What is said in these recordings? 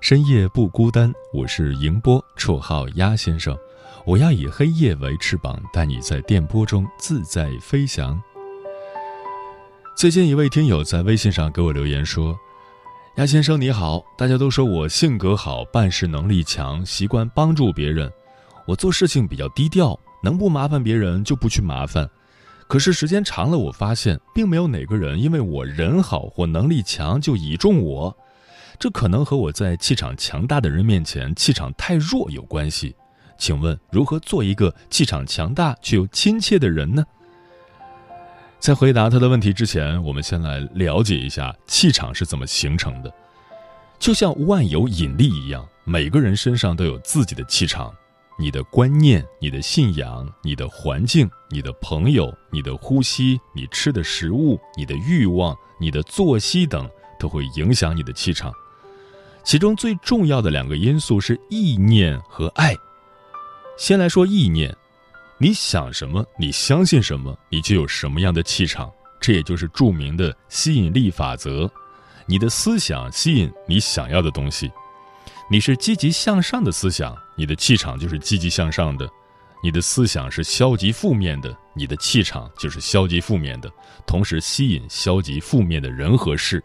深夜不孤单，我是迎波，绰号鸭先生。我要以黑夜为翅膀，带你在电波中自在飞翔。最近一位听友在微信上给我留言说：“鸭先生你好，大家都说我性格好，办事能力强，习惯帮助别人。我做事情比较低调，能不麻烦别人就不去麻烦。可是时间长了，我发现并没有哪个人因为我人好或能力强就倚重我。”这可能和我在气场强大的人面前气场太弱有关系，请问如何做一个气场强大却又亲切的人呢？在回答他的问题之前，我们先来了解一下气场是怎么形成的。就像万有引力一样，每个人身上都有自己的气场。你的观念、你的信仰、你的环境、你的朋友、你的呼吸、你吃的食物、你的欲望、你的作息等，都会影响你的气场。其中最重要的两个因素是意念和爱。先来说意念，你想什么，你相信什么，你就有什么样的气场。这也就是著名的吸引力法则。你的思想吸引你想要的东西。你是积极向上的思想，你的气场就是积极向上的；你的思想是消极负面的，你的气场就是消极负面的，同时吸引消极负面的人和事。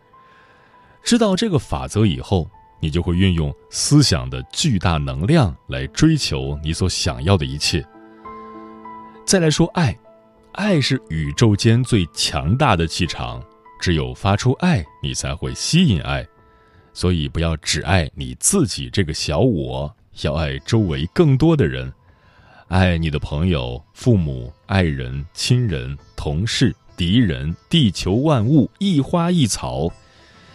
知道这个法则以后。你就会运用思想的巨大能量来追求你所想要的一切。再来说爱，爱是宇宙间最强大的气场，只有发出爱，你才会吸引爱。所以不要只爱你自己这个小我，要爱周围更多的人，爱你的朋友、父母、爱人、亲人、同事、敌人、地球万物、一花一草。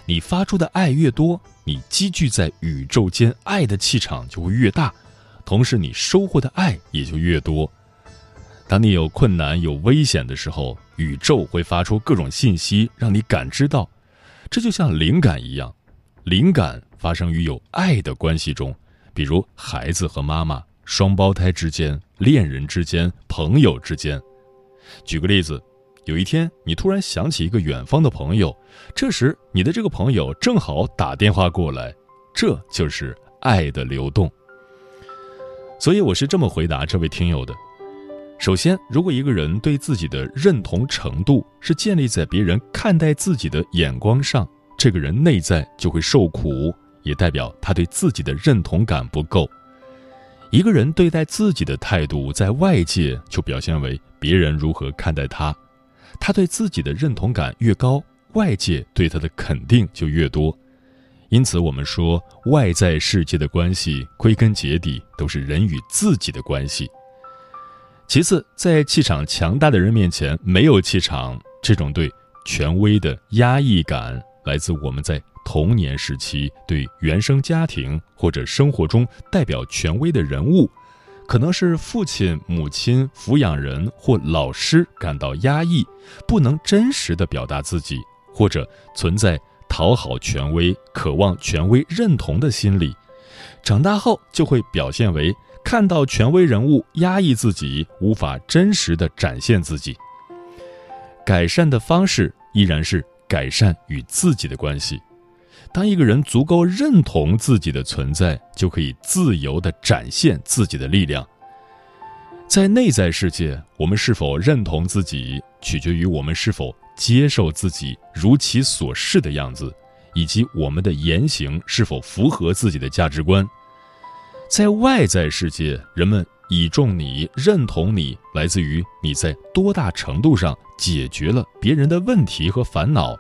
你发出的爱越多。你积聚在宇宙间爱的气场就会越大，同时你收获的爱也就越多。当你有困难、有危险的时候，宇宙会发出各种信息让你感知到。这就像灵感一样，灵感发生于有爱的关系中，比如孩子和妈妈、双胞胎之间、恋人之间、朋友之间。举个例子。有一天，你突然想起一个远方的朋友，这时你的这个朋友正好打电话过来，这就是爱的流动。所以我是这么回答这位听友的：首先，如果一个人对自己的认同程度是建立在别人看待自己的眼光上，这个人内在就会受苦，也代表他对自己的认同感不够。一个人对待自己的态度，在外界就表现为别人如何看待他。他对自己的认同感越高，外界对他的肯定就越多。因此，我们说外在世界的关系归根结底都是人与自己的关系。其次，在气场强大的人面前没有气场，这种对权威的压抑感来自我们在童年时期对原生家庭或者生活中代表权威的人物。可能是父亲、母亲、抚养人或老师感到压抑，不能真实的表达自己，或者存在讨好权威、渴望权威认同的心理，长大后就会表现为看到权威人物压抑自己，无法真实的展现自己。改善的方式依然是改善与自己的关系。当一个人足够认同自己的存在，就可以自由地展现自己的力量。在内在世界，我们是否认同自己，取决于我们是否接受自己如其所是的样子，以及我们的言行是否符合自己的价值观。在外在世界，人们倚重你、认同你，来自于你在多大程度上解决了别人的问题和烦恼。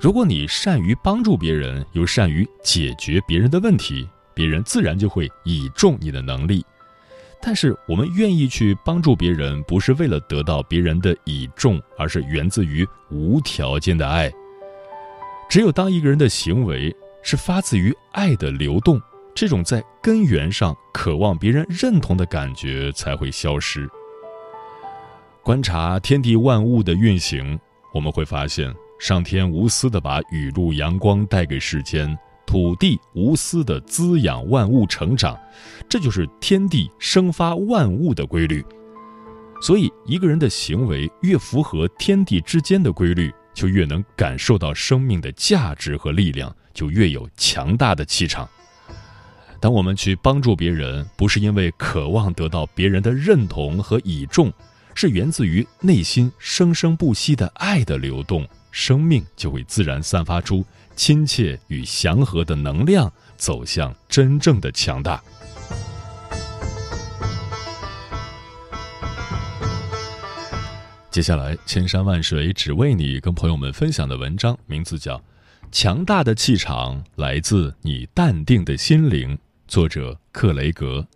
如果你善于帮助别人，又善于解决别人的问题，别人自然就会倚重你的能力。但是，我们愿意去帮助别人，不是为了得到别人的倚重，而是源自于无条件的爱。只有当一个人的行为是发自于爱的流动，这种在根源上渴望别人认同的感觉才会消失。观察天地万物的运行，我们会发现，上天无私的把雨露阳光带给世间。土地无私的滋养万物成长，这就是天地生发万物的规律。所以，一个人的行为越符合天地之间的规律，就越能感受到生命的价值和力量，就越有强大的气场。当我们去帮助别人，不是因为渴望得到别人的认同和倚重，是源自于内心生生不息的爱的流动，生命就会自然散发出。亲切与祥和的能量走向真正的强大。接下来，千山万水只为你，跟朋友们分享的文章名字叫《强大的气场来自你淡定的心灵》，作者克雷格。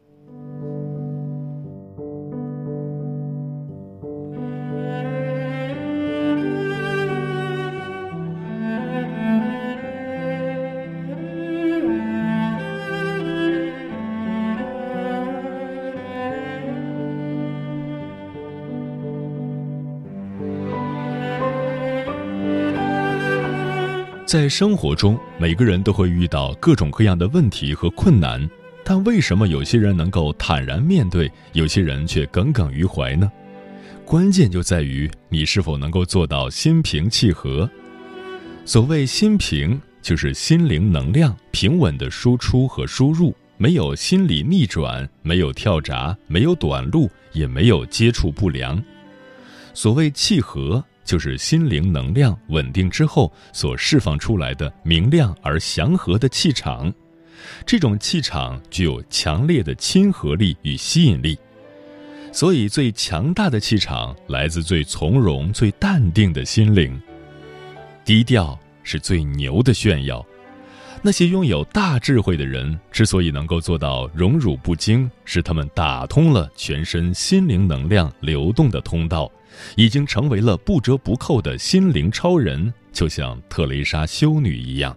在生活中，每个人都会遇到各种各样的问题和困难，但为什么有些人能够坦然面对，有些人却耿耿于怀呢？关键就在于你是否能够做到心平气和。所谓心平，就是心灵能量平稳的输出和输入，没有心理逆转，没有跳闸，没有短路，也没有接触不良。所谓气和。就是心灵能量稳定之后所释放出来的明亮而祥和的气场，这种气场具有强烈的亲和力与吸引力，所以最强大的气场来自最从容、最淡定的心灵。低调是最牛的炫耀。那些拥有大智慧的人之所以能够做到荣辱不惊，是他们打通了全身心灵能量流动的通道。已经成为了不折不扣的心灵超人，就像特蕾莎修女一样。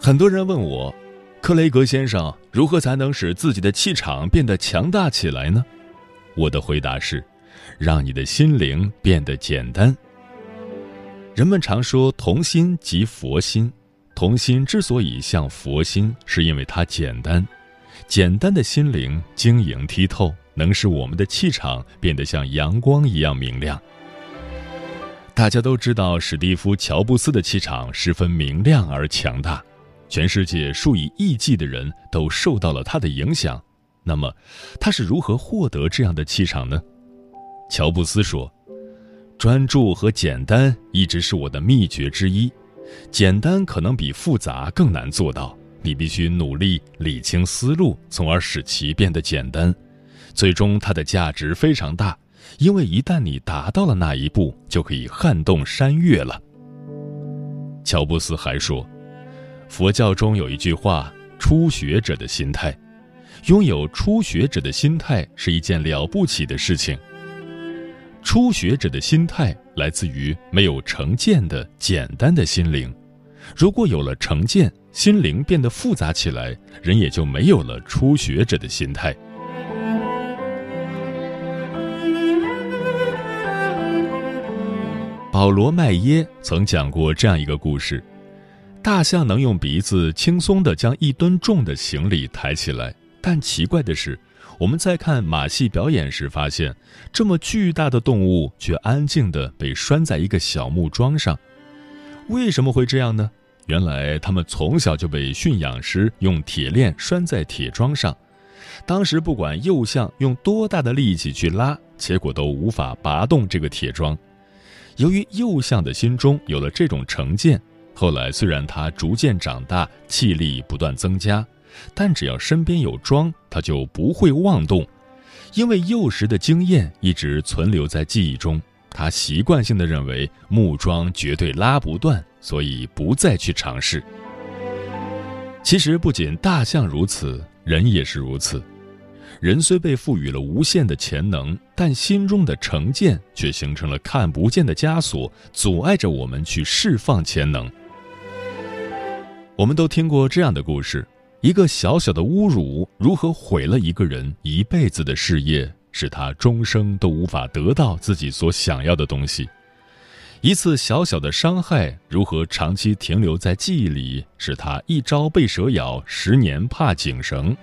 很多人问我，克雷格先生如何才能使自己的气场变得强大起来呢？我的回答是：让你的心灵变得简单。人们常说童心即佛心，童心之所以像佛心，是因为它简单。简单的心灵晶莹剔透。能使我们的气场变得像阳光一样明亮。大家都知道，史蒂夫·乔布斯的气场十分明亮而强大，全世界数以亿计的人都受到了他的影响。那么，他是如何获得这样的气场呢？乔布斯说：“专注和简单一直是我的秘诀之一。简单可能比复杂更难做到，你必须努力理清思路，从而使其变得简单。”最终，它的价值非常大，因为一旦你达到了那一步，就可以撼动山岳了。乔布斯还说，佛教中有一句话：“初学者的心态，拥有初学者的心态是一件了不起的事情。初学者的心态来自于没有成见的简单的心灵，如果有了成见，心灵变得复杂起来，人也就没有了初学者的心态。”保罗·麦耶曾讲过这样一个故事：大象能用鼻子轻松地将一吨重的行李抬起来，但奇怪的是，我们在看马戏表演时发现，这么巨大的动物却安静地被拴在一个小木桩上。为什么会这样呢？原来他们从小就被驯养师用铁链拴在铁桩上，当时不管幼象用多大的力气去拉，结果都无法拔动这个铁桩。由于幼象的心中有了这种成见，后来虽然他逐渐长大，气力不断增加，但只要身边有桩，他就不会妄动，因为幼时的经验一直存留在记忆中。他习惯性的认为木桩绝对拉不断，所以不再去尝试。其实不仅大象如此，人也是如此。人虽被赋予了无限的潜能，但心中的成见却形成了看不见的枷锁，阻碍着我们去释放潜能。我们都听过这样的故事：一个小小的侮辱，如何毁了一个人一辈子的事业，使他终生都无法得到自己所想要的东西；一次小小的伤害，如何长期停留在记忆里，使他一朝被蛇咬，十年怕井绳。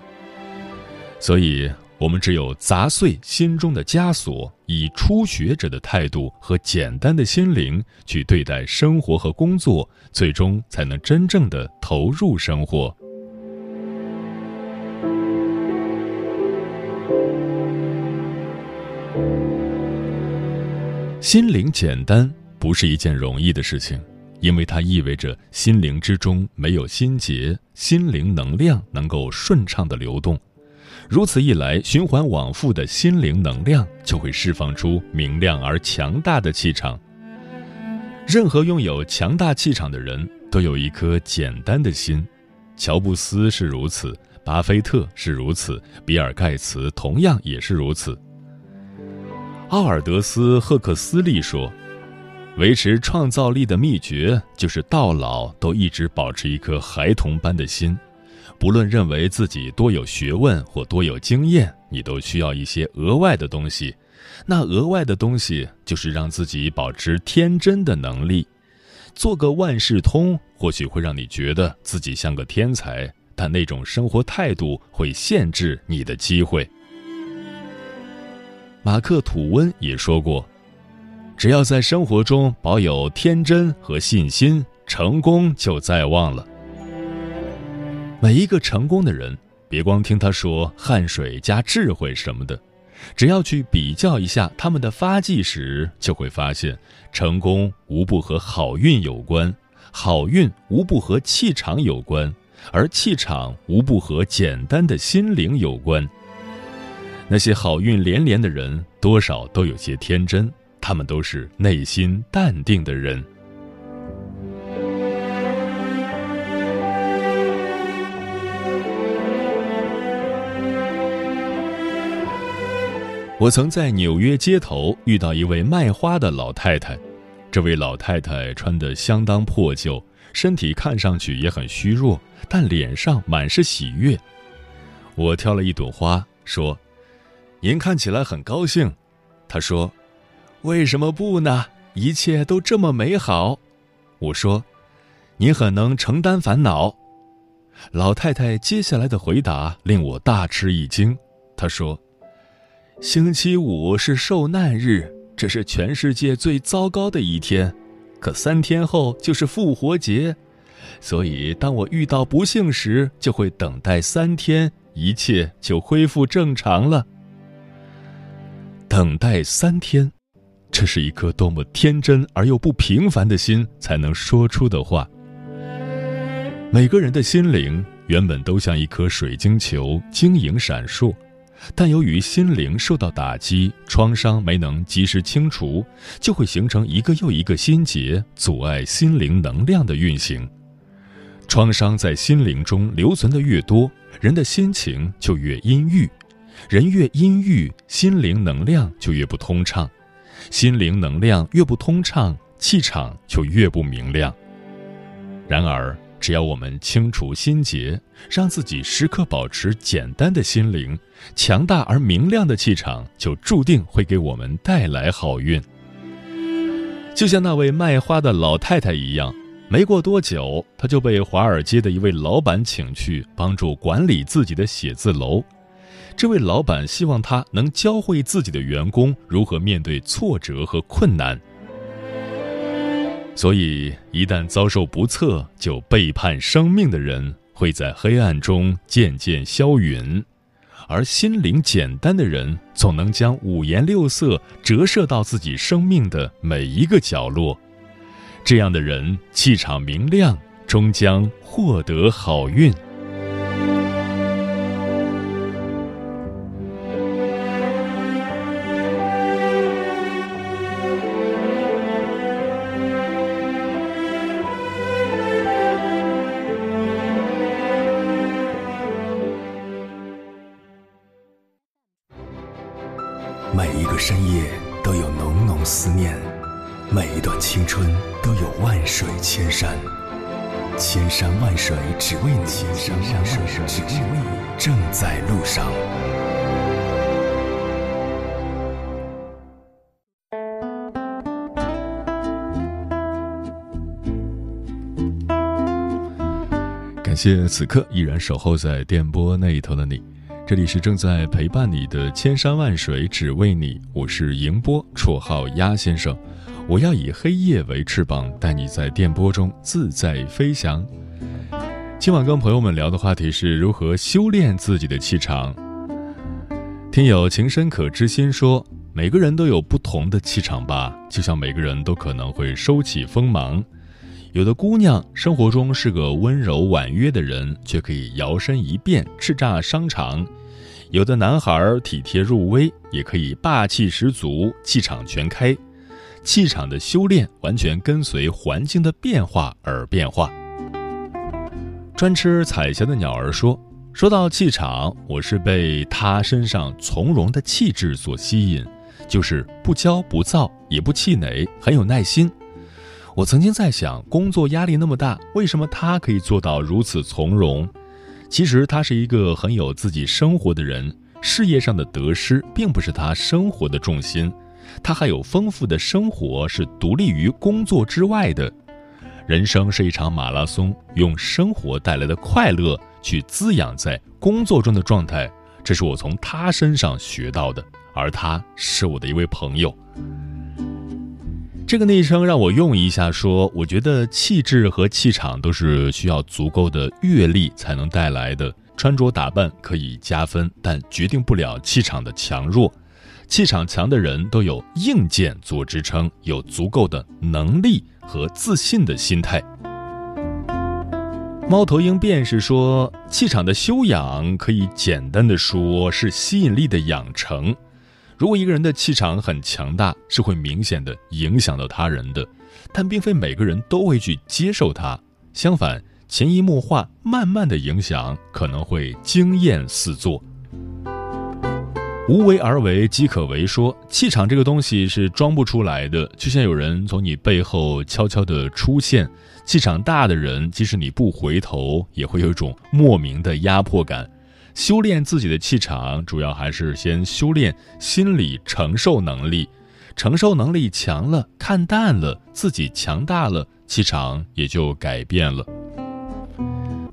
所以，我们只有砸碎心中的枷锁，以初学者的态度和简单的心灵去对待生活和工作，最终才能真正的投入生活。心灵简单不是一件容易的事情，因为它意味着心灵之中没有心结，心灵能量能够顺畅的流动。如此一来，循环往复的心灵能量就会释放出明亮而强大的气场。任何拥有强大气场的人都有一颗简单的心，乔布斯是如此，巴菲特是如此，比尔盖茨同样也是如此。奥尔德斯·赫克斯利说：“维持创造力的秘诀就是到老都一直保持一颗孩童般的心。”不论认为自己多有学问或多有经验，你都需要一些额外的东西。那额外的东西就是让自己保持天真的能力。做个万事通，或许会让你觉得自己像个天才，但那种生活态度会限制你的机会。马克·吐温也说过：“只要在生活中保有天真和信心，成功就在望了。”每一个成功的人，别光听他说汗水加智慧什么的，只要去比较一下他们的发迹史，就会发现，成功无不和好运有关，好运无不和气场有关，而气场无不和简单的心灵有关。那些好运连连的人，多少都有些天真，他们都是内心淡定的人。我曾在纽约街头遇到一位卖花的老太太，这位老太太穿得相当破旧，身体看上去也很虚弱，但脸上满是喜悦。我挑了一朵花，说：“您看起来很高兴。”她说：“为什么不呢？一切都这么美好。”我说：“您很能承担烦恼。”老太太接下来的回答令我大吃一惊。她说。星期五是受难日，这是全世界最糟糕的一天。可三天后就是复活节，所以当我遇到不幸时，就会等待三天，一切就恢复正常了。等待三天，这是一颗多么天真而又不平凡的心才能说出的话。每个人的心灵原本都像一颗水晶球，晶莹闪烁。但由于心灵受到打击，创伤没能及时清除，就会形成一个又一个心结，阻碍心灵能量的运行。创伤在心灵中留存的越多，人的心情就越阴郁，人越阴郁，心灵能量就越不通畅，心灵能量越不通畅，气场就越不明亮。然而，只要我们清除心结，让自己时刻保持简单的心灵，强大而明亮的气场就注定会给我们带来好运。就像那位卖花的老太太一样，没过多久，她就被华尔街的一位老板请去帮助管理自己的写字楼。这位老板希望她能教会自己的员工如何面对挫折和困难。所以，一旦遭受不测就背叛生命的人，会在黑暗中渐渐消陨；而心灵简单的人，总能将五颜六色折射到自己生命的每一个角落。这样的人气场明亮，终将获得好运。谢此刻依然守候在电波那一头的你。这里是正在陪伴你的千山万水，只为你。我是迎波，绰号鸭先生。我要以黑夜为翅膀，带你在电波中自在飞翔。今晚跟朋友们聊的话题是如何修炼自己的气场。听友情深可知心说，每个人都有不同的气场吧，就像每个人都可能会收起锋芒。有的姑娘生活中是个温柔婉约的人，却可以摇身一变叱咤商场；有的男孩体贴入微，也可以霸气十足，气场全开。气场的修炼完全跟随环境的变化而变化。专吃彩霞的鸟儿说：“说到气场，我是被他身上从容的气质所吸引，就是不骄不躁，也不气馁，很有耐心。”我曾经在想，工作压力那么大，为什么他可以做到如此从容？其实他是一个很有自己生活的人，事业上的得失并不是他生活的重心，他还有丰富的生活是独立于工作之外的。人生是一场马拉松，用生活带来的快乐去滋养在工作中的状态，这是我从他身上学到的，而他是我的一位朋友。这个昵称让我用一下，说我觉得气质和气场都是需要足够的阅历才能带来的。穿着打扮可以加分，但决定不了气场的强弱。气场强的人都有硬件做支撑，有足够的能力和自信的心态。猫头鹰便是说，气场的修养可以简单的说是吸引力的养成。如果一个人的气场很强大，是会明显的影响到他人的，但并非每个人都会去接受它。相反，潜移默化、慢慢的影响，可能会惊艳四座。无为而为，即可为。说气场这个东西是装不出来的，就像有人从你背后悄悄的出现。气场大的人，即使你不回头，也会有一种莫名的压迫感。修炼自己的气场，主要还是先修炼心理承受能力。承受能力强了，看淡了，自己强大了，气场也就改变了。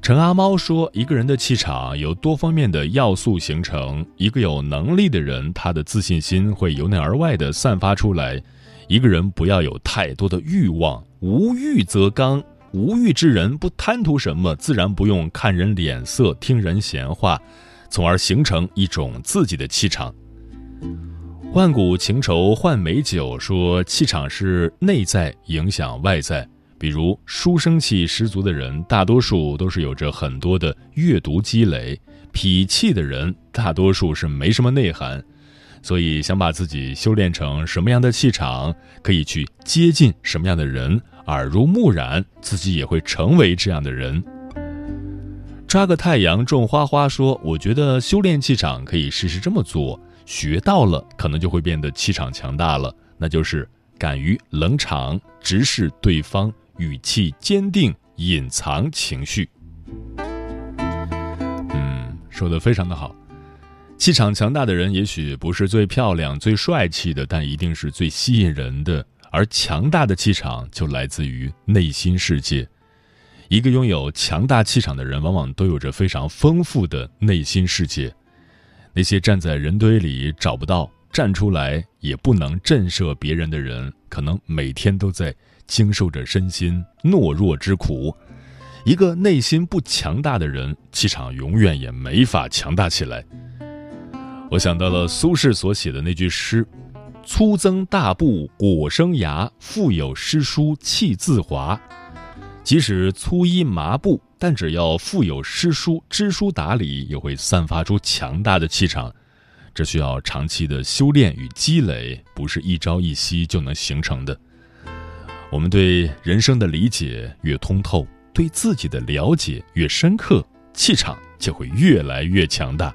陈阿猫说：“一个人的气场由多方面的要素形成。一个有能力的人，他的自信心会由内而外的散发出来。一个人不要有太多的欲望，无欲则刚。”无欲之人不贪图什么，自然不用看人脸色、听人闲话，从而形成一种自己的气场。万古情仇换美酒说，气场是内在影响外在。比如书生气十足的人，大多数都是有着很多的阅读积累；痞气的人，大多数是没什么内涵。所以，想把自己修炼成什么样的气场，可以去接近什么样的人。耳濡目染，自己也会成为这样的人。抓个太阳种花花说：“我觉得修炼气场可以试试这么做，学到了可能就会变得气场强大了。那就是敢于冷场，直视对方，语气坚定，隐藏情绪。”嗯，说的非常的好。气场强大的人也许不是最漂亮、最帅气的，但一定是最吸引人的。而强大的气场就来自于内心世界。一个拥有强大气场的人，往往都有着非常丰富的内心世界。那些站在人堆里找不到、站出来也不能震慑别人的人，可能每天都在经受着身心懦弱之苦。一个内心不强大的人，气场永远也没法强大起来。我想到了苏轼所写的那句诗。粗增大布果生芽，腹有诗书气自华。即使粗衣麻布，但只要腹有诗书，知书达理，也会散发出强大的气场。这需要长期的修炼与积累，不是一朝一夕就能形成的。我们对人生的理解越通透，对自己的了解越深刻，气场就会越来越强大。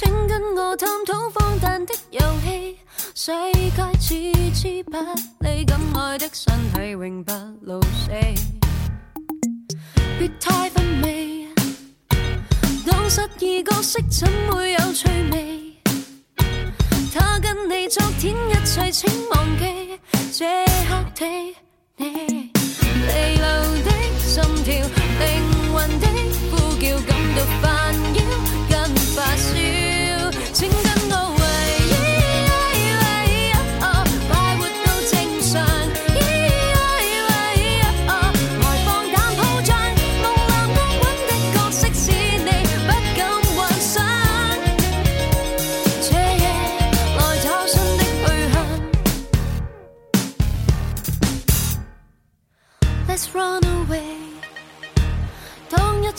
请跟我探讨荒诞的游戏世界似之不理，敢爱的身体永不老死。别太乏味，当失意角色怎会有趣味？他跟你昨天一切，请忘记，这刻的你，离流的心跳，灵魂的呼叫，感到烦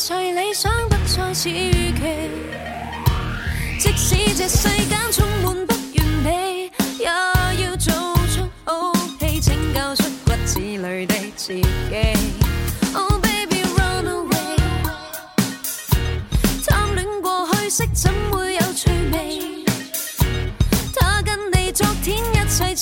最理想不再似预期，即使这世间充满不完美，也要做出好戏，拯救出骨子里的自己。Oh baby run away，贪恋过去式怎会有趣味？他跟你昨天一切，